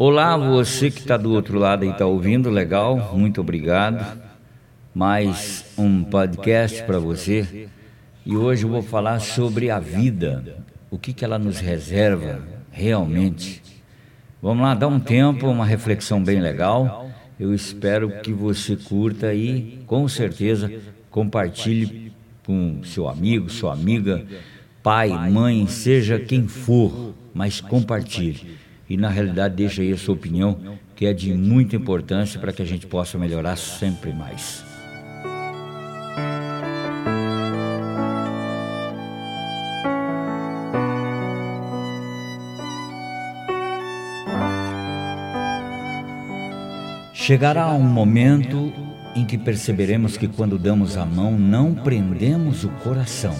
Olá, você que está do outro lado e está ouvindo, legal, muito obrigado. Mais um podcast para você. E hoje eu vou falar sobre a vida, o que, que ela nos reserva realmente. Vamos lá, dá um tempo, uma reflexão bem legal. Eu espero que você curta e, com certeza, compartilhe com seu amigo, sua amiga, pai, mãe, seja quem for, mas compartilhe. E na realidade deixa aí a sua opinião, que é de muita importância para que a gente possa melhorar sempre mais. Chegará um momento em que perceberemos que quando damos a mão não prendemos o coração.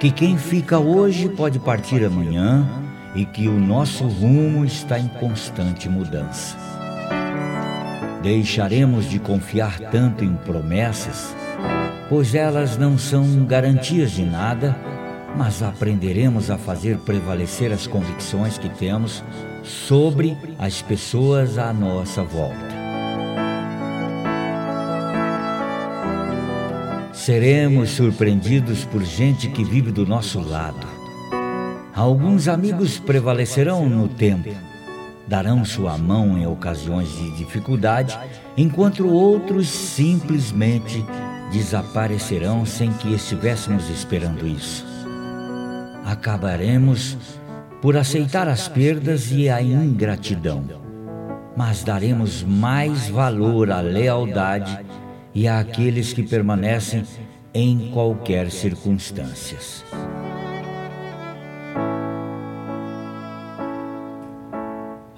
Que quem fica hoje pode partir amanhã e que o nosso rumo está em constante mudança. Deixaremos de confiar tanto em promessas, pois elas não são garantias de nada, mas aprenderemos a fazer prevalecer as convicções que temos sobre as pessoas à nossa volta. Seremos surpreendidos por gente que vive do nosso lado. Alguns amigos prevalecerão no tempo, darão sua mão em ocasiões de dificuldade, enquanto outros simplesmente desaparecerão sem que estivéssemos esperando isso. Acabaremos por aceitar as perdas e a ingratidão, mas daremos mais valor à lealdade e àqueles que permanecem em qualquer circunstâncias.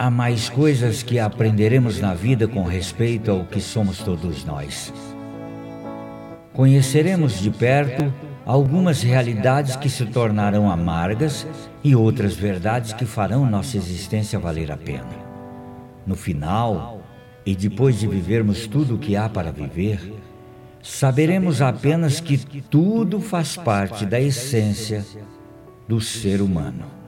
Há mais coisas que aprenderemos na vida com respeito ao que somos todos nós. Conheceremos de perto algumas realidades que se tornarão amargas e outras verdades que farão nossa existência valer a pena. No final, e depois de vivermos tudo o que há para viver, saberemos apenas que tudo faz parte da essência do ser humano.